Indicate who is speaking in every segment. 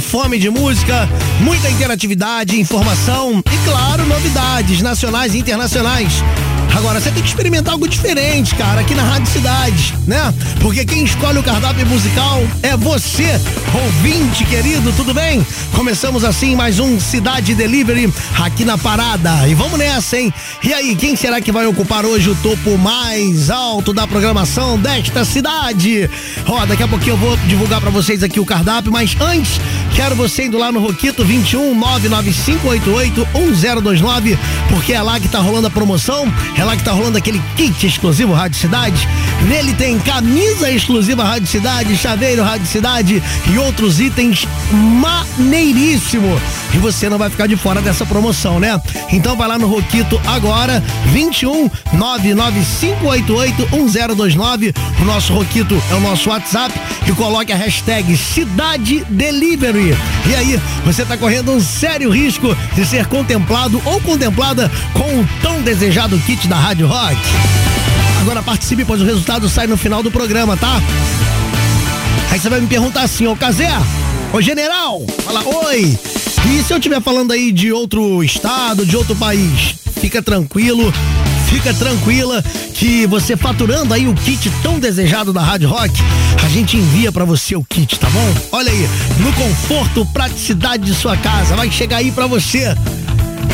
Speaker 1: Fome de música, muita interatividade, informação e, claro, novidades nacionais e internacionais. Agora, você tem que experimentar algo diferente, cara, aqui na Rádio Cidade, né? Porque quem escolhe o cardápio musical é você, ouvinte querido, tudo bem? Começamos assim mais um Cidade Delivery aqui na parada. E vamos nessa, hein? E aí, quem será que vai ocupar hoje o topo mais alto da programação desta cidade? Ó, daqui a pouquinho eu vou divulgar para vocês aqui o cardápio, mas antes, quero você indo lá no Roquito 21 99588 1029, porque é lá que tá rolando a promoção. É lá que tá rolando aquele kit exclusivo Rádio Cidade. Nele tem camisa exclusiva Rádio Cidade, chaveiro Rádio Cidade e outros itens maneiríssimo. E você não vai ficar de fora dessa promoção, né? Então vai lá no Roquito agora, 21 99588 1029. O nosso Roquito é o nosso WhatsApp e coloque a hashtag Cidade Delivery. E aí, você está correndo um sério risco de ser contemplado ou contemplada com o tão desejado kit da Rádio Rock. Agora participe, pois o resultado sai no final do programa, tá? Aí você vai me perguntar assim, ô Casé, ô general, fala oi. E se eu estiver falando aí de outro estado, de outro país? Fica tranquilo, fica tranquila que você faturando aí o kit tão desejado da Rádio Rock, a gente envia para você o kit, tá bom? Olha aí, no conforto, praticidade de sua casa, vai chegar aí para você.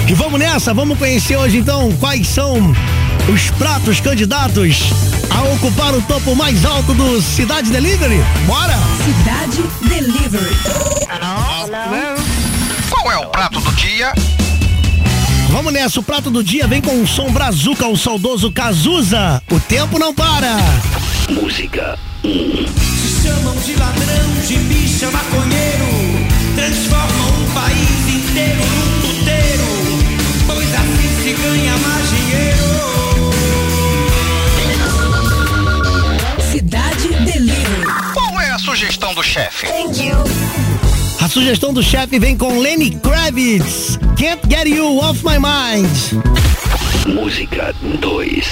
Speaker 1: E vamos nessa, vamos conhecer hoje então quais são os pratos candidatos a ocupar o topo mais alto do Cidade Delivery. Bora!
Speaker 2: Cidade Delivery.
Speaker 3: Qual é o prato do dia?
Speaker 1: Vamos nessa, o prato do dia vem com o som brazuca, o saudoso Cazuza. O tempo não para.
Speaker 4: Música.
Speaker 5: Se chamam de ladrão, de bicha, maconheiro. Transformam um país inteiro num puteiro. Pois assim se ganha mais dinheiro.
Speaker 2: Cidade Delivery.
Speaker 3: Qual é a sugestão do chefe?
Speaker 1: A sugestão do chefe vem com Lenny Kravitz. Can't get you off my mind.
Speaker 4: Música 2.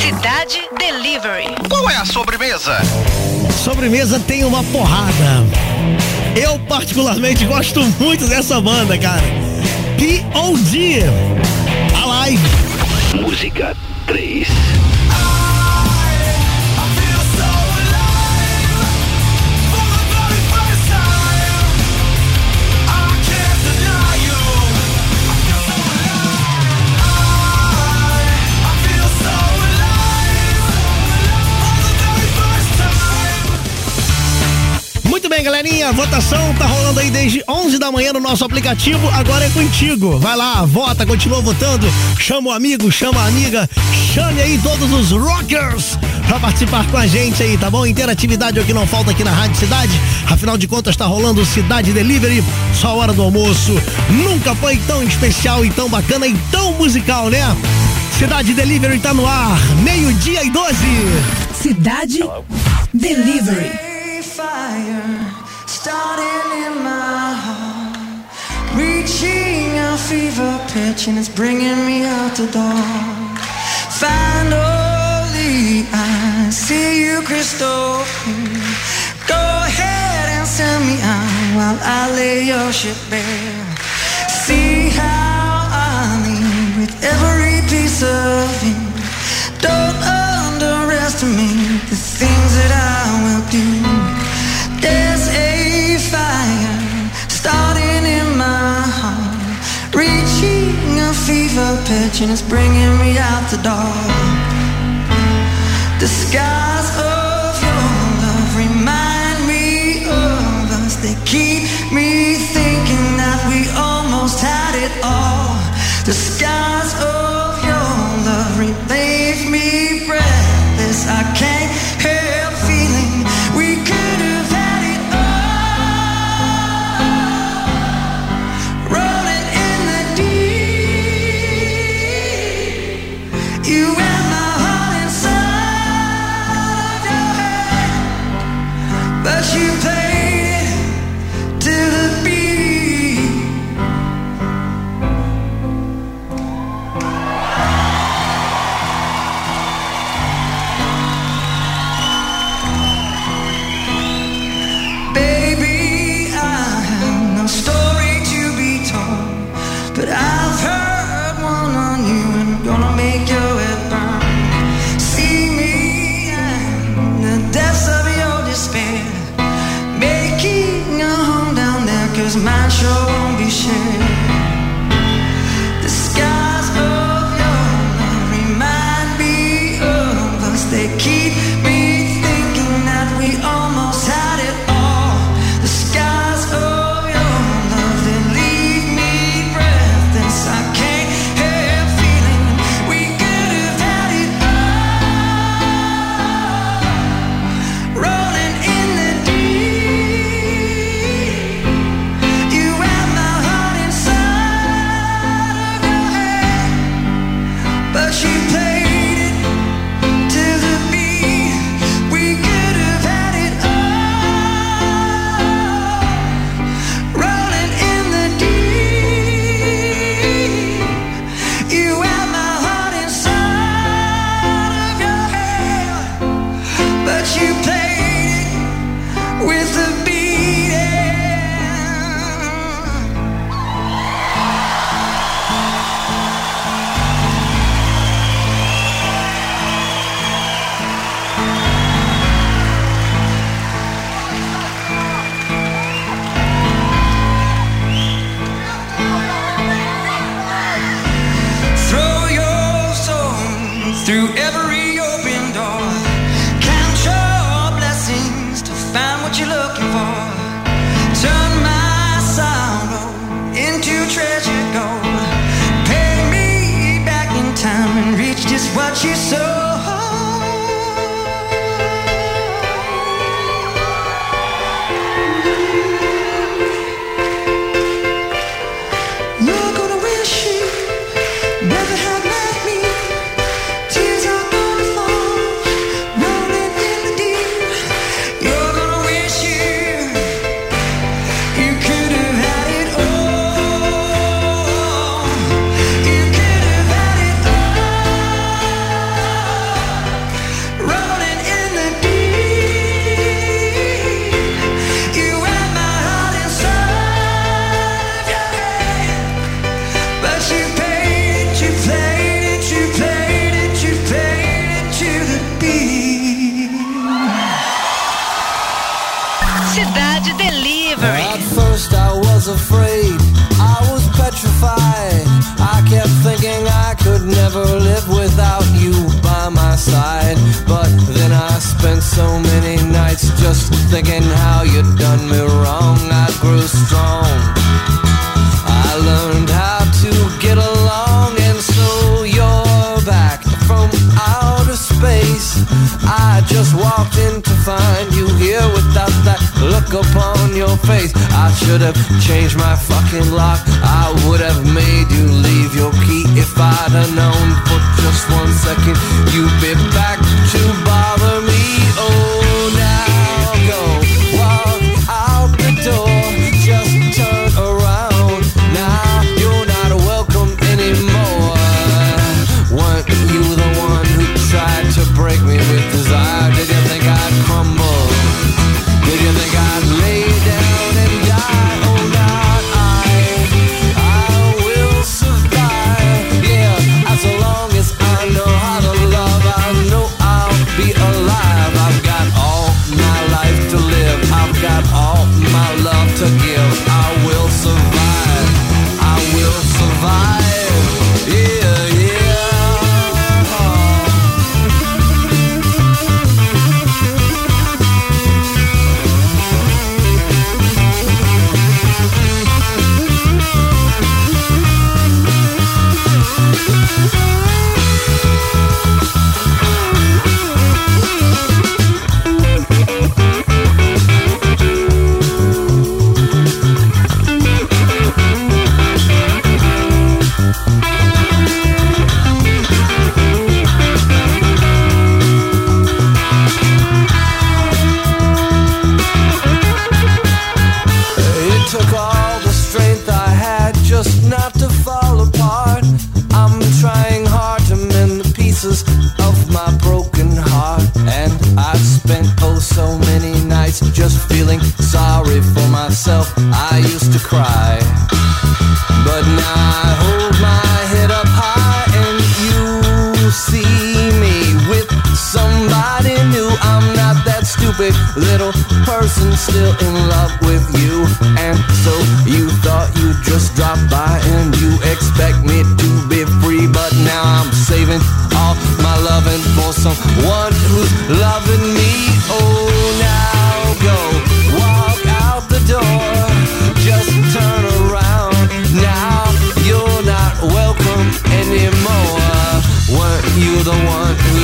Speaker 2: Cidade Delivery.
Speaker 3: Qual é a sobremesa?
Speaker 1: Sobremesa tem uma porrada. Eu particularmente gosto muito dessa banda, cara. P.O.D. Alive.
Speaker 4: Música 3.
Speaker 1: Galerinha. A votação tá rolando aí desde 11 da manhã no nosso aplicativo. Agora é contigo. Vai lá, vota, continua votando. Chama o amigo, chama a amiga. Chame aí todos os rockers pra participar com a gente aí, tá bom? Interatividade é o que não falta aqui na Rádio Cidade. Afinal de contas, tá rolando Cidade Delivery. Só a hora do almoço. Nunca foi tão especial e tão bacana e tão musical, né? Cidade Delivery tá no ar. Meio-dia e 12.
Speaker 2: Cidade Delivery.
Speaker 5: Reaching a fever pitch, and it's bringing me out the door. Finally, I see you crystal. Go ahead and send me out while I lay your ship bare. See how I lean with every piece of you. Don't pitch, and it's bringing me out the door. The skies of your love remind me of us. They keep me thinking that we almost had it all. The skies of your love leave
Speaker 6: upon your face. I should have changed my fucking lock. I would have made you leave your key if I'd have known for just one second. You'd be back to bother me. stupid little person still in love with you. And so you thought you'd just drop by and you expect me to be free. But now I'm saving all my loving for someone who's loving me. Oh, now go walk out the door. Just turn around. Now you're not welcome anymore. Weren't you the one who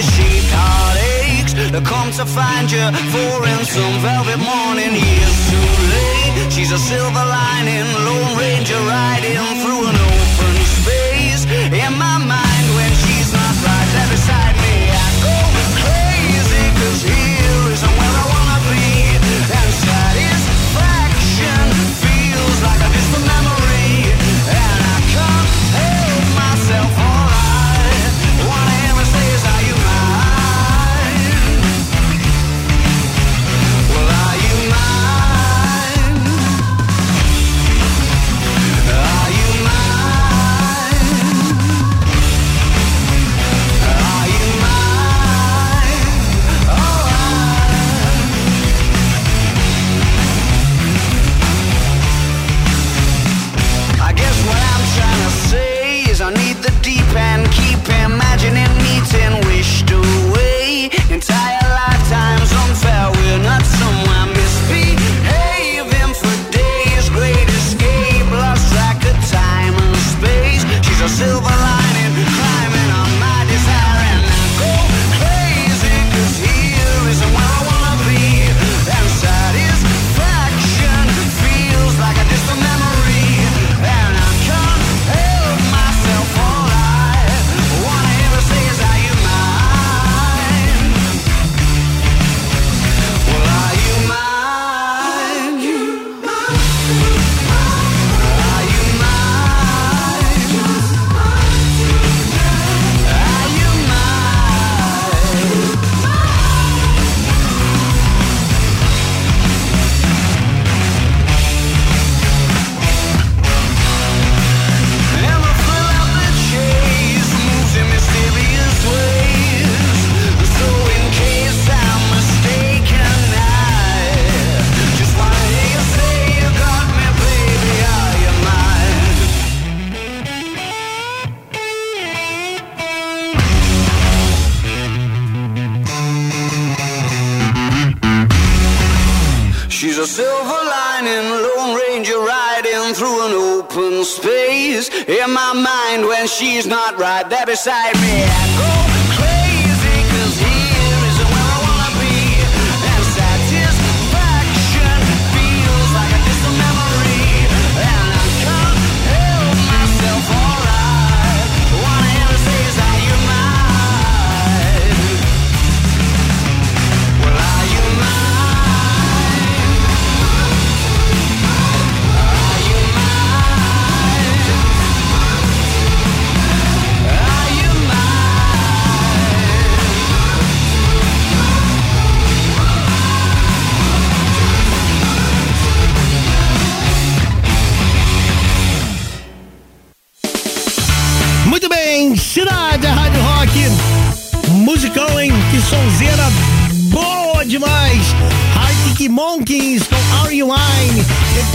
Speaker 7: The heartaches that come to find you for in some velvet morning. Years too late. She's a silver lining, Lone Ranger riding through an open space. In my mind, mind, when she's not right there beside me,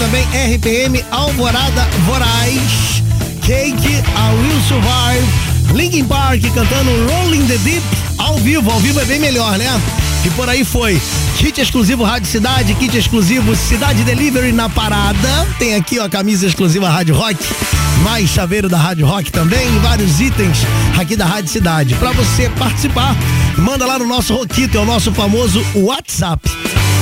Speaker 1: também RPM Alvorada Voraz. Cake, I Will Survive. Linkin Park cantando Rolling the Deep ao vivo. Ao vivo é bem melhor, né? E por aí foi. Kit exclusivo Rádio Cidade, kit exclusivo Cidade Delivery na parada. Tem aqui ó, a camisa exclusiva Rádio Rock, mais chaveiro da Rádio Rock também, vários itens aqui da Rádio Cidade. Para você participar, manda lá no nosso Roquito, é o nosso famoso WhatsApp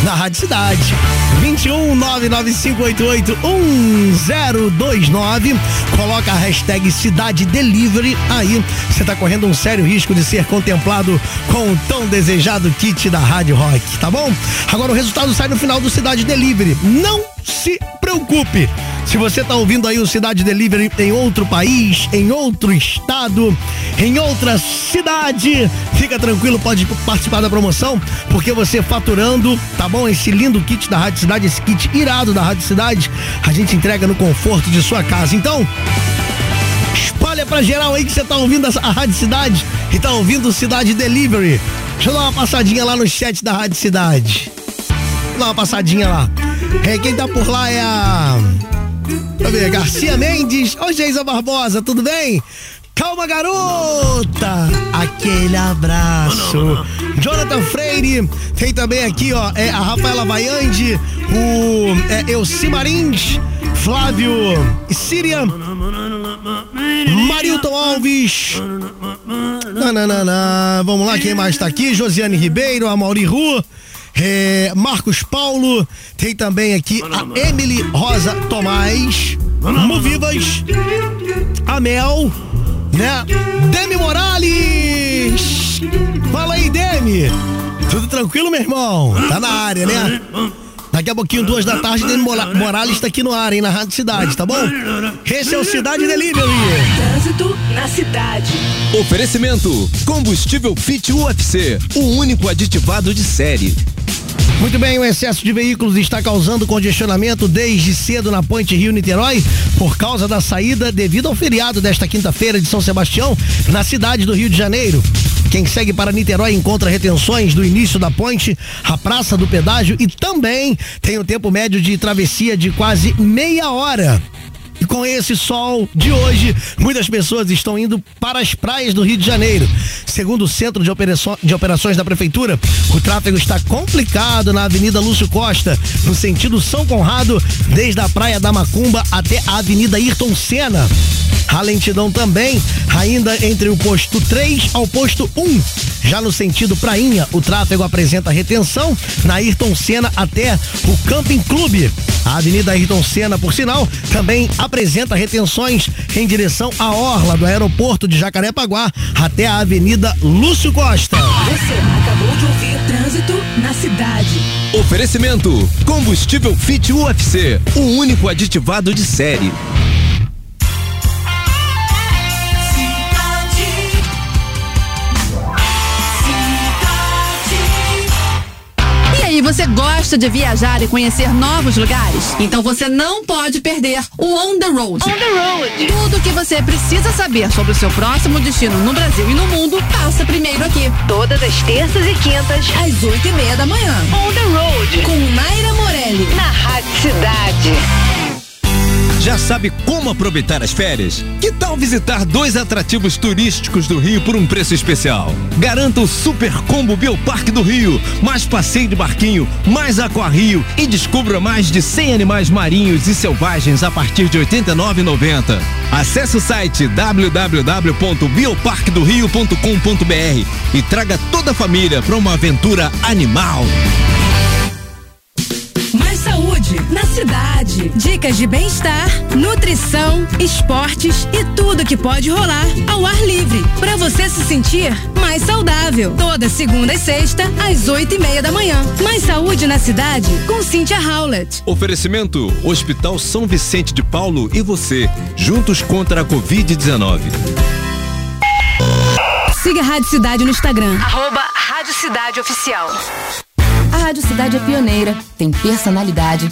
Speaker 1: da Rádio Cidade. 21 99588 1029. Coloca a hashtag Cidade Delivery aí. Você tá correndo um sério risco de ser contemplado com o tão desejado kit da Rádio Rock, tá bom? Agora o resultado sai no final do Cidade Delivery. Não se preocupe. Se você tá ouvindo aí o Cidade Delivery em outro país, em outro estado, em outra cidade, fica tranquilo, pode participar da promoção, porque você faturando, tá bom? Esse lindo kit da Rádio Cidade, esse kit irado da Rádio Cidade, a gente entrega no conforto de sua casa. Então, espalha pra geral aí que você tá ouvindo a Rádio Cidade e tá ouvindo o Cidade Delivery. Deixa eu dar uma passadinha lá no chat da Rádio Cidade. Dá uma passadinha lá. É, quem tá por lá é a. Deixa eu ver, Garcia Mendes. Ô, Geisa Barbosa, tudo bem? Calma, garota! Aquele abraço. Jonathan Freire, tem também aqui, ó, é a Rafaela Vaiande, o é, Elci Marins, Flávio Síria, Mário Milton Alves. Nananana. Vamos lá, quem mais tá aqui? Josiane Ribeiro, a Mauri Rua. É, Marcos Paulo, tem também aqui a Emily Rosa Tomás, Movivas, a Mel, né? Demi Morales! Fala aí, Demi! Tudo tranquilo, meu irmão? Tá na área, né? Daqui a pouquinho, duas da tarde, Demi Mora- Morales tá aqui no ar, hein, na Rádio Cidade, tá bom? Esse é o Cidade Delivery.
Speaker 2: Trânsito na cidade.
Speaker 8: Oferecimento: Combustível Fit UFC, o único aditivado de série.
Speaker 1: Muito bem, o excesso de veículos está causando congestionamento desde cedo na Ponte Rio Niterói por causa da saída devido ao feriado desta quinta-feira de São Sebastião na cidade do Rio de Janeiro. Quem segue para Niterói encontra retenções do início da ponte, a praça do pedágio e também tem o tempo médio de travessia de quase meia hora. Com esse sol de hoje, muitas pessoas estão indo para as praias do Rio de Janeiro. Segundo o Centro de Operações da Prefeitura, o tráfego está complicado na Avenida Lúcio Costa, no sentido São Conrado, desde a Praia da Macumba até a Avenida Ayrton Senna. A lentidão também, ainda entre o posto 3 ao posto 1. Já no sentido Prainha, o tráfego apresenta retenção na Ayrton Senna até o Camping Clube. A Avenida Ayrton Senna, por sinal, também apresenta retenções em direção à orla do aeroporto de Jacarepaguá até a Avenida Lúcio Costa.
Speaker 2: Você acabou de ouvir Trânsito na cidade.
Speaker 8: Oferecimento: Combustível Fit UFC, o único aditivado de série.
Speaker 9: Você gosta de viajar e conhecer novos lugares? Então você não pode perder o On the Road.
Speaker 2: On the road.
Speaker 9: Tudo o que você precisa saber sobre o seu próximo destino no Brasil e no mundo passa primeiro aqui,
Speaker 2: Todas as terças e quintas.
Speaker 9: às oito e meia da manhã.
Speaker 2: On the road.
Speaker 9: Com Naira Morelli.
Speaker 2: Na Rádio Cidade.
Speaker 8: Já sabe como aproveitar as férias? Que tal visitar dois atrativos turísticos do Rio por um preço especial? Garanta o Super Combo Bioparque do Rio, mais passeio de barquinho, mais aquarrio e descubra mais de 100 animais marinhos e selvagens a partir de R$ 89,90. Acesse o site www.bioparquedorio.com.br e traga toda a família para uma aventura animal.
Speaker 9: Na cidade. Dicas de bem-estar, nutrição, esportes e tudo que pode rolar ao ar livre. Para você se sentir mais saudável. Toda segunda e sexta, às oito e meia da manhã. Mais saúde na cidade com Cynthia Howlett.
Speaker 8: Oferecimento: Hospital São Vicente de Paulo e você, juntos contra a Covid-19.
Speaker 9: Siga a Rádio Cidade no Instagram.
Speaker 2: Arroba Rádio Cidade Oficial.
Speaker 10: A Rádio Cidade é pioneira, tem personalidade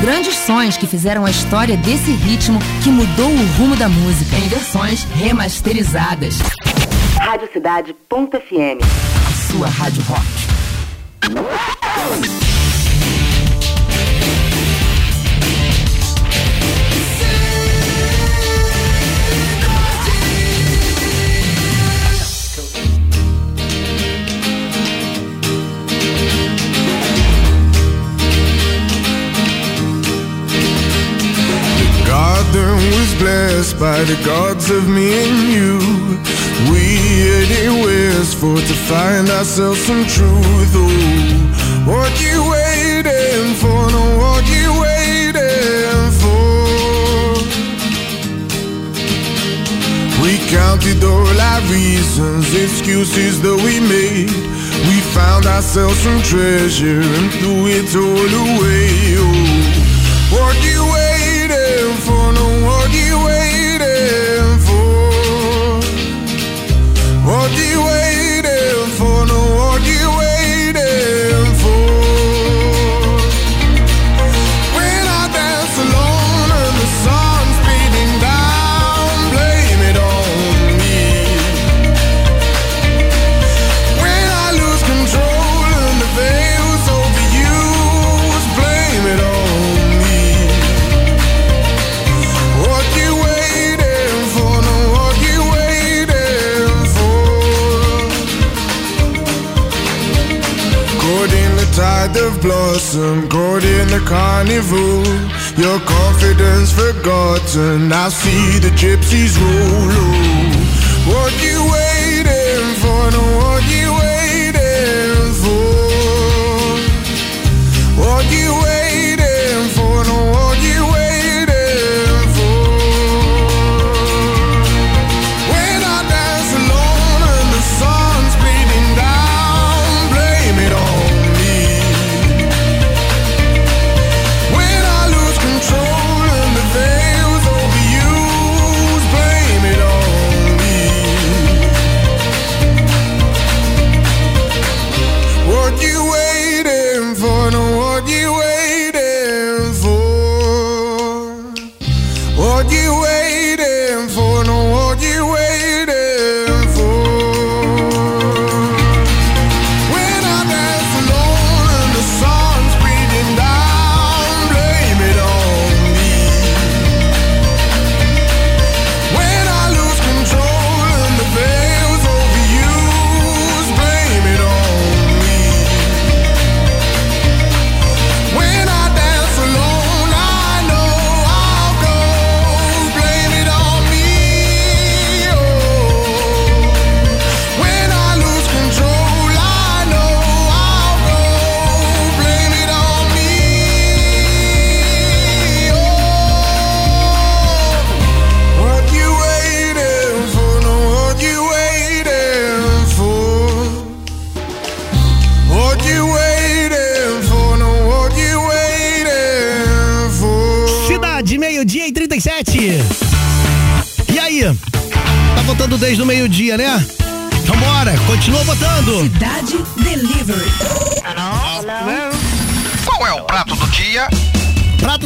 Speaker 10: Grandes sons que fizeram a história desse ritmo que mudou o rumo da música. Em versões remasterizadas.
Speaker 11: Radiocidade.fm.
Speaker 10: A sua rádio rock.
Speaker 12: Garden was blessed by the gods of me and you. We headed westward to find ourselves some truth. Oh, what you waiting for? No, what you waiting for? We counted all our reasons, excuses that we made. We found ourselves some treasure and threw it all away. Oh, what you autumn, caught in the carnival. Your confidence forgotten. I see the gypsies roll. What you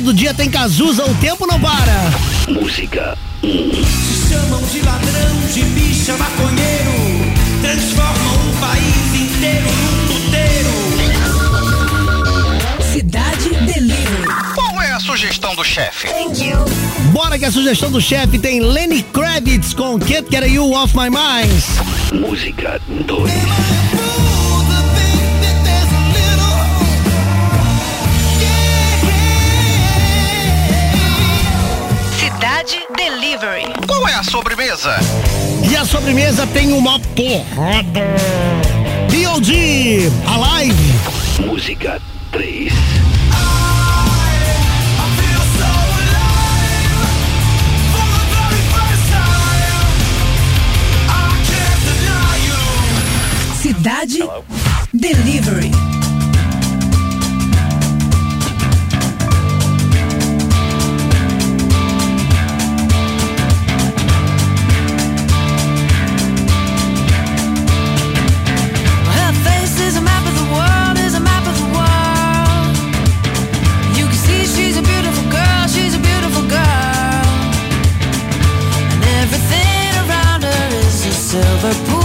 Speaker 3: todo do dia
Speaker 1: tem Cazuza, o tempo não para.
Speaker 4: Música.
Speaker 13: Se chamam de ladrão, de bicha, maconheiro. Transformam o país inteiro num puteiro.
Speaker 2: Cidade delírio.
Speaker 3: Qual é a sugestão do chefe.
Speaker 1: Bora que a sugestão do chefe tem Lenny Kravitz com Can't Get You Off My Mind.
Speaker 4: Música 2.
Speaker 3: sobremesa?
Speaker 1: E a sobremesa tem uma porrada. B.O.D. A live.
Speaker 4: Música 3.
Speaker 2: Cidade
Speaker 5: Hello. Delivery. silver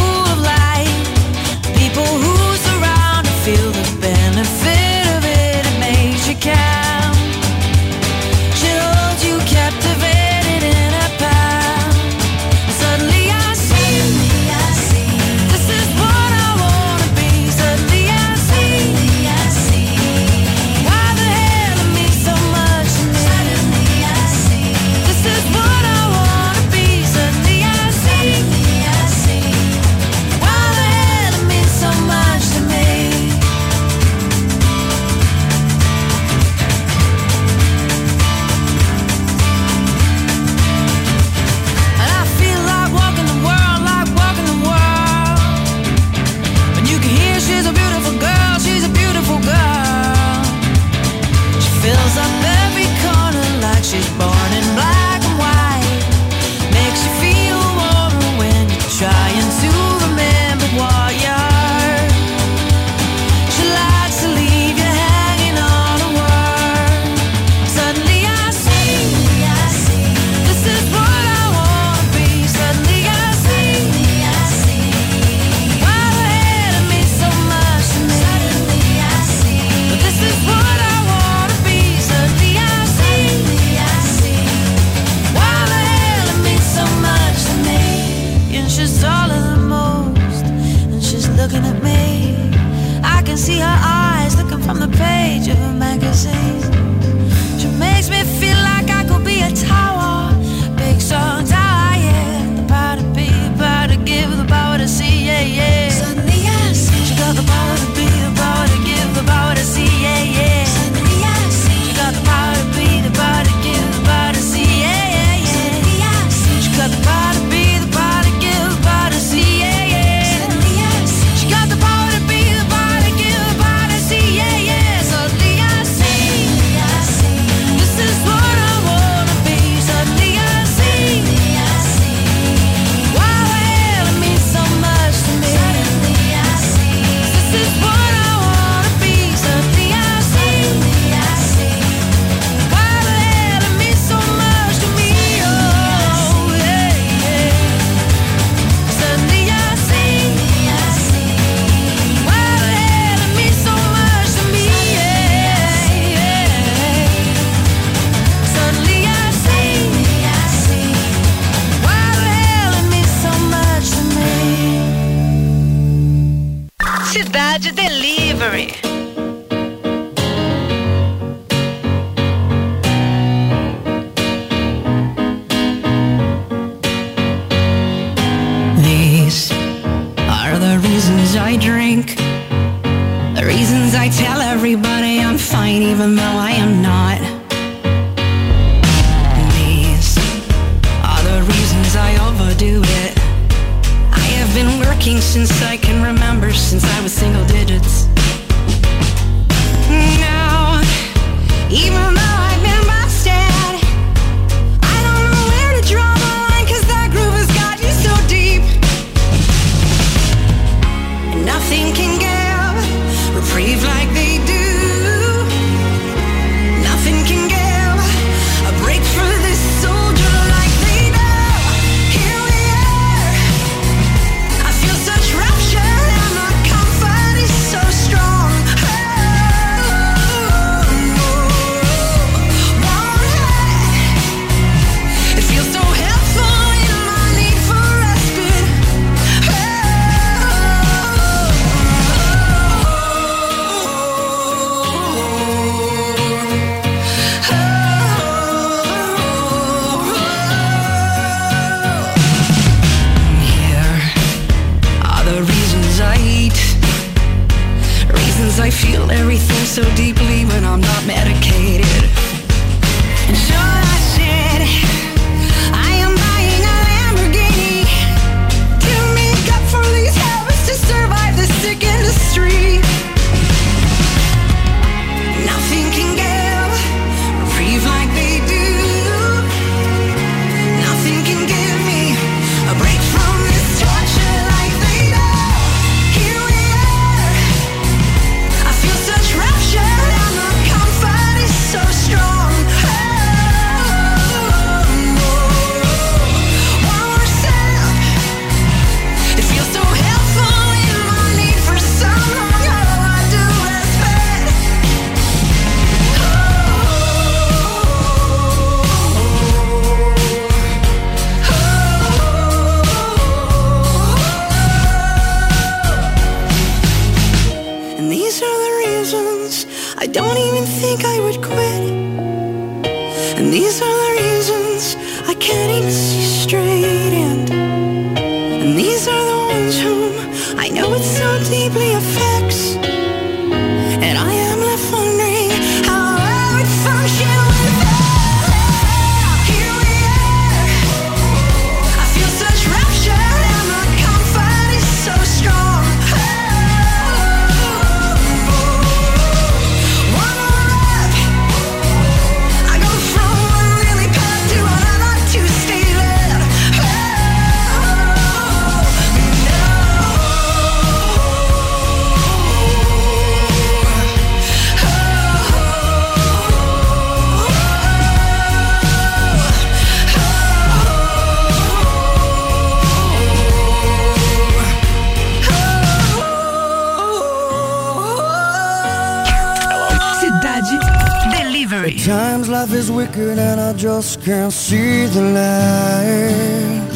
Speaker 5: and I
Speaker 14: just can't see the light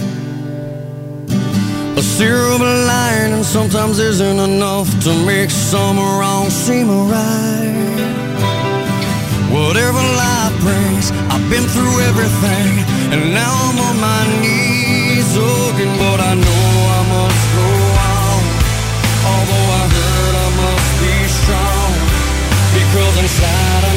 Speaker 14: A silver lining sometimes isn't enough to make some wrong seem right. Whatever life brings, I've been through everything And now I'm on my knees looking But I know I must go on. Although I heard I must be strong Because inside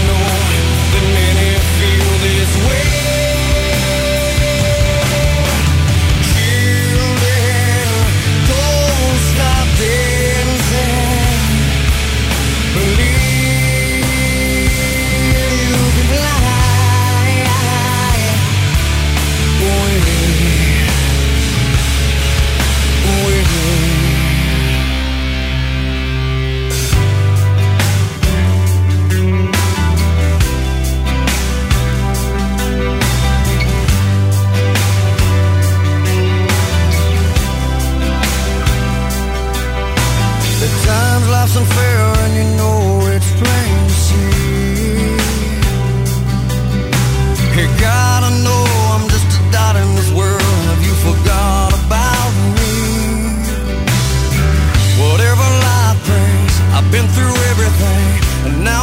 Speaker 14: And now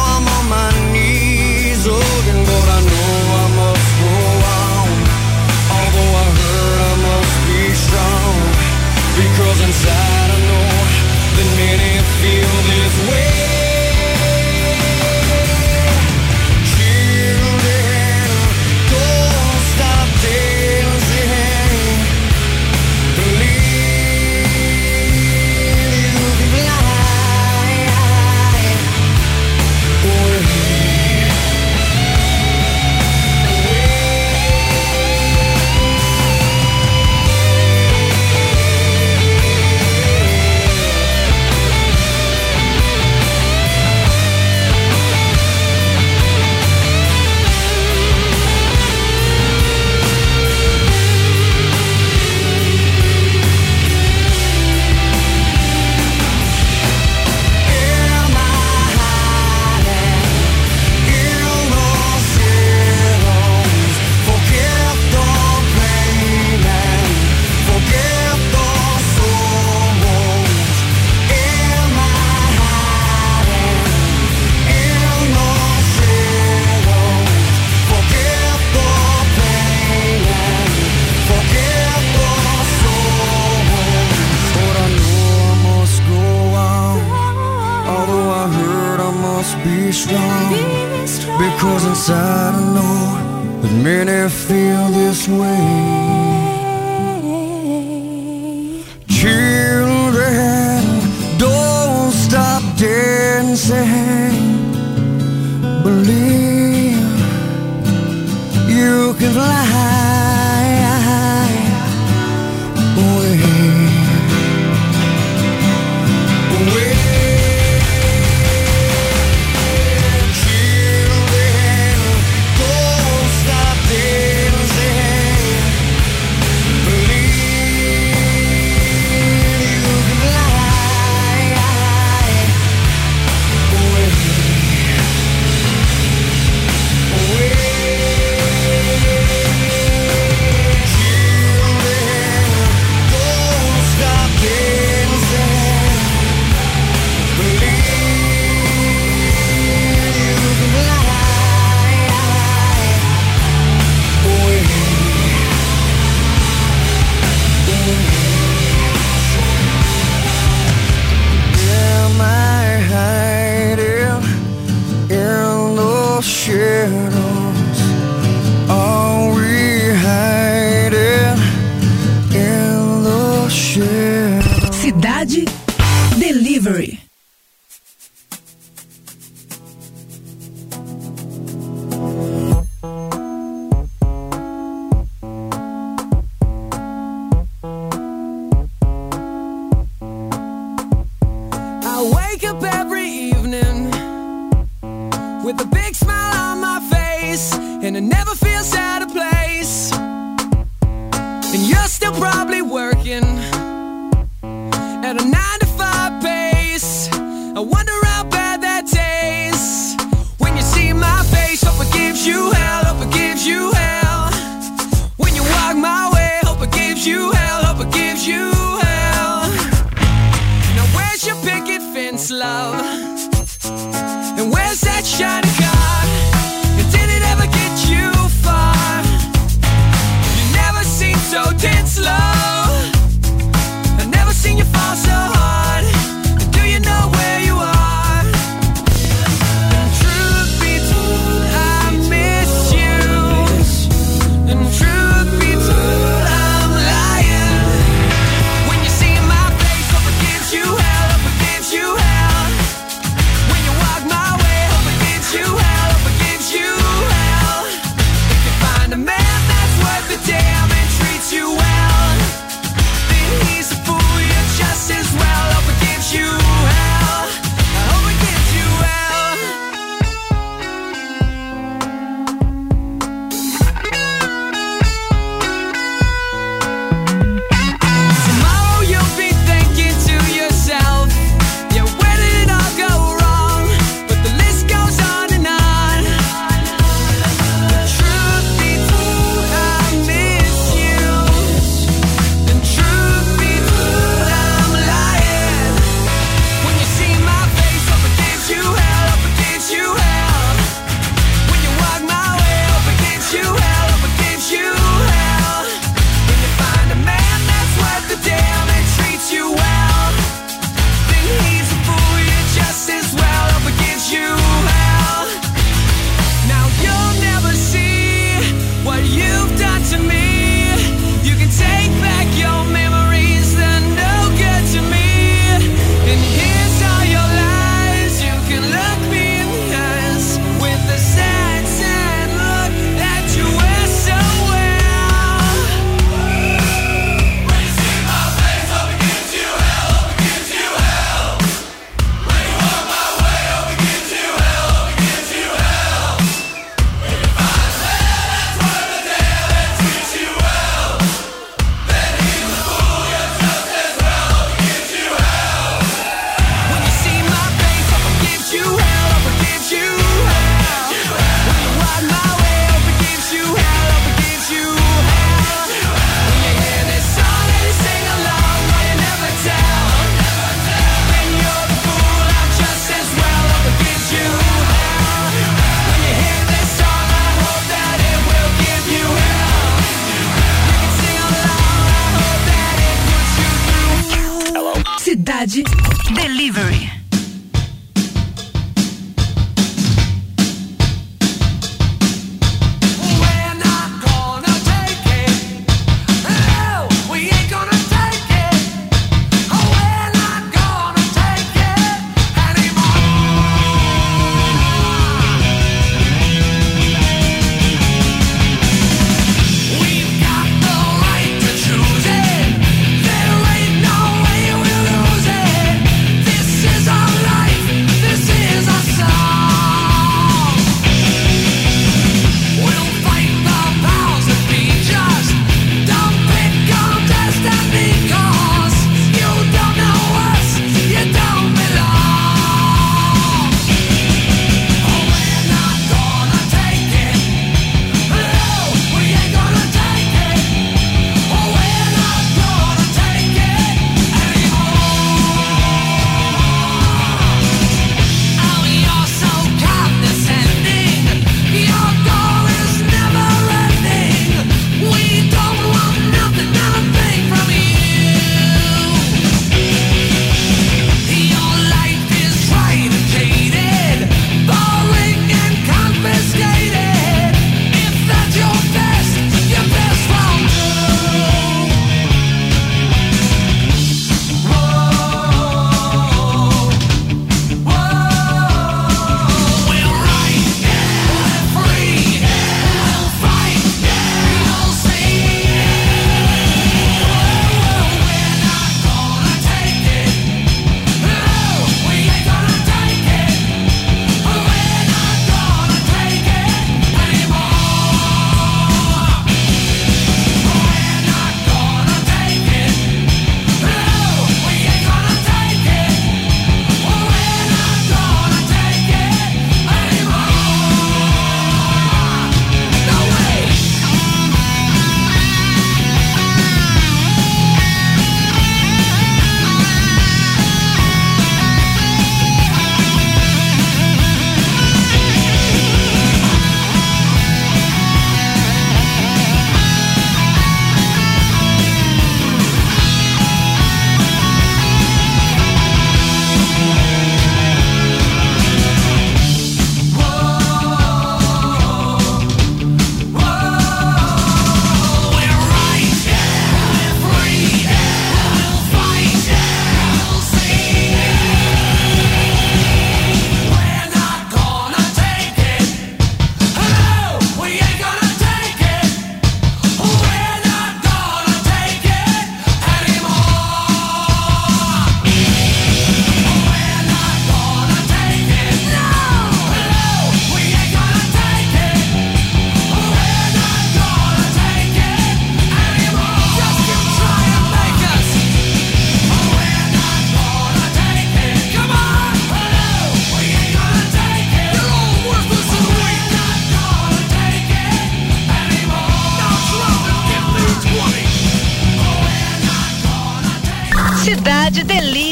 Speaker 2: Delivery.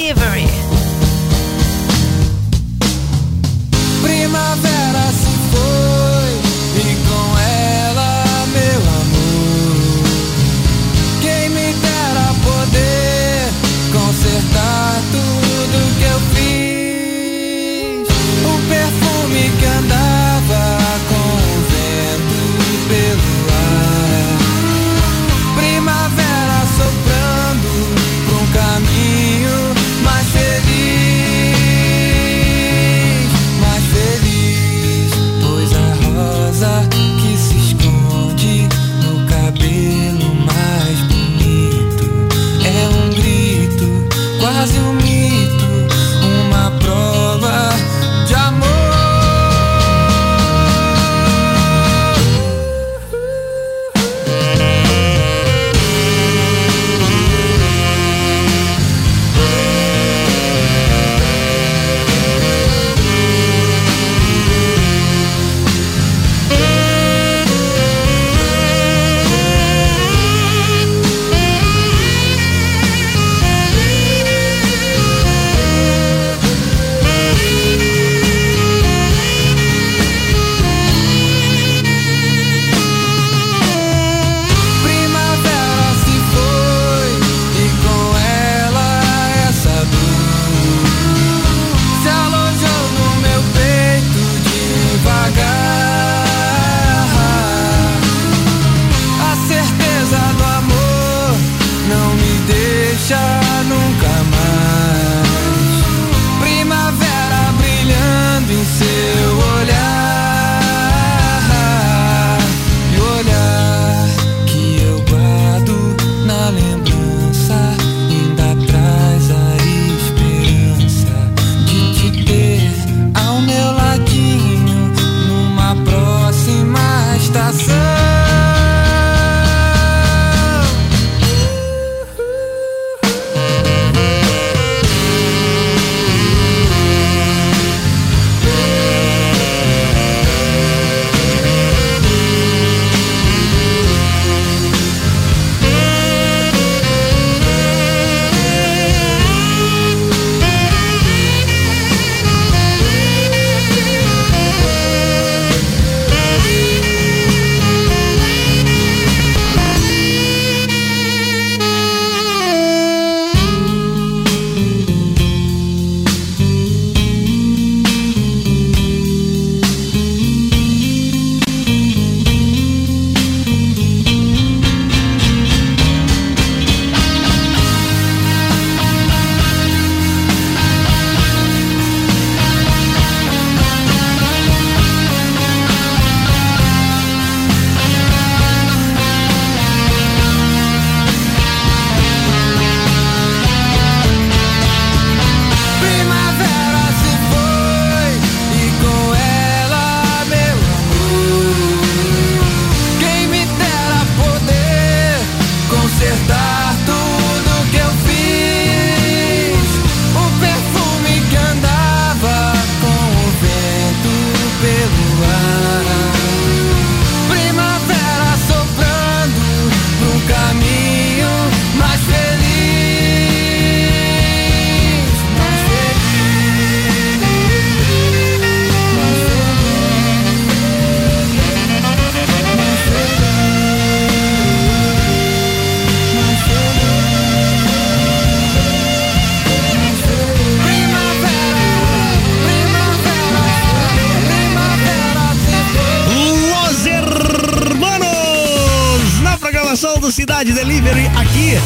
Speaker 2: Cidade Delivery
Speaker 1: aqui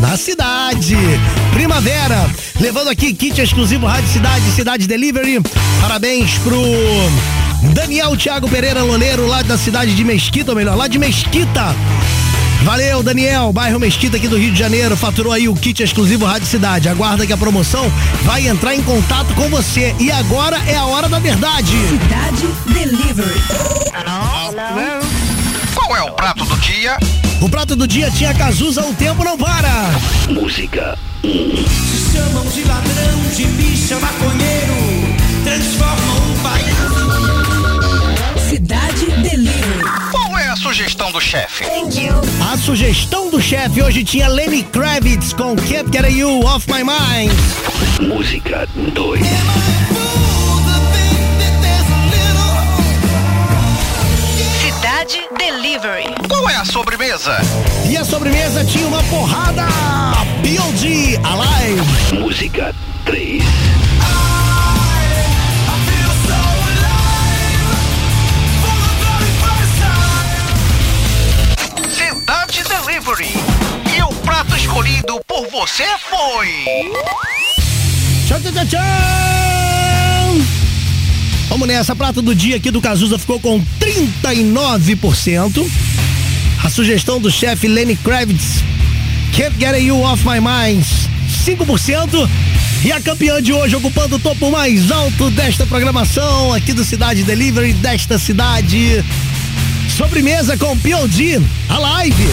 Speaker 1: na cidade. Primavera, levando aqui kit exclusivo Rádio Cidade, Cidade Delivery. Parabéns pro Daniel Thiago Pereira Loneiro, lá da cidade de Mesquita, ou melhor, lá de Mesquita. Valeu, Daniel, bairro Mesquita aqui do Rio de Janeiro, faturou aí o kit exclusivo Rádio Cidade. Aguarda que a promoção vai entrar em contato com você. E agora é a hora da verdade.
Speaker 15: Cidade Delivery.
Speaker 3: Qual é o prato do dia?
Speaker 1: O prato do dia tinha Cazuza, o tempo não para.
Speaker 4: Música
Speaker 2: Se chamam de ladrão, de bicha, maconheiro. Transformam um país.
Speaker 15: Cidade Delivery.
Speaker 3: Qual é a sugestão sugestão do chefe?
Speaker 1: A sugestão do chefe hoje tinha Lenny Kravitz com Can't Get You Off My Mind.
Speaker 4: Música 2.
Speaker 3: Qual é a sobremesa?
Speaker 1: E a sobremesa tinha uma porrada. B.O.D. Alive.
Speaker 4: Música 3.
Speaker 3: Cidade Delivery. E o prato escolhido por você foi.
Speaker 1: Tchau, tchau, tchau, tchau. Vamos nessa, prato do dia aqui do Cazuza ficou com 39%. A sugestão do chefe Lenny Kravitz, Can't Get You Off My Mind, 5%. E a campeã de hoje ocupando o topo mais alto desta programação aqui do Cidade Delivery, desta cidade. Sobremesa com P.O.D. a live.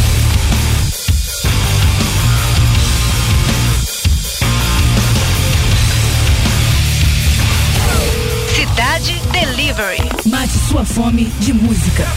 Speaker 16: Cidade Delivery.
Speaker 2: Mate sua fome de música.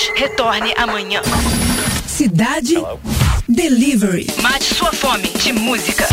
Speaker 16: Pedidos, retorne amanhã.
Speaker 2: Cidade Delivery.
Speaker 16: Mate sua fome de música.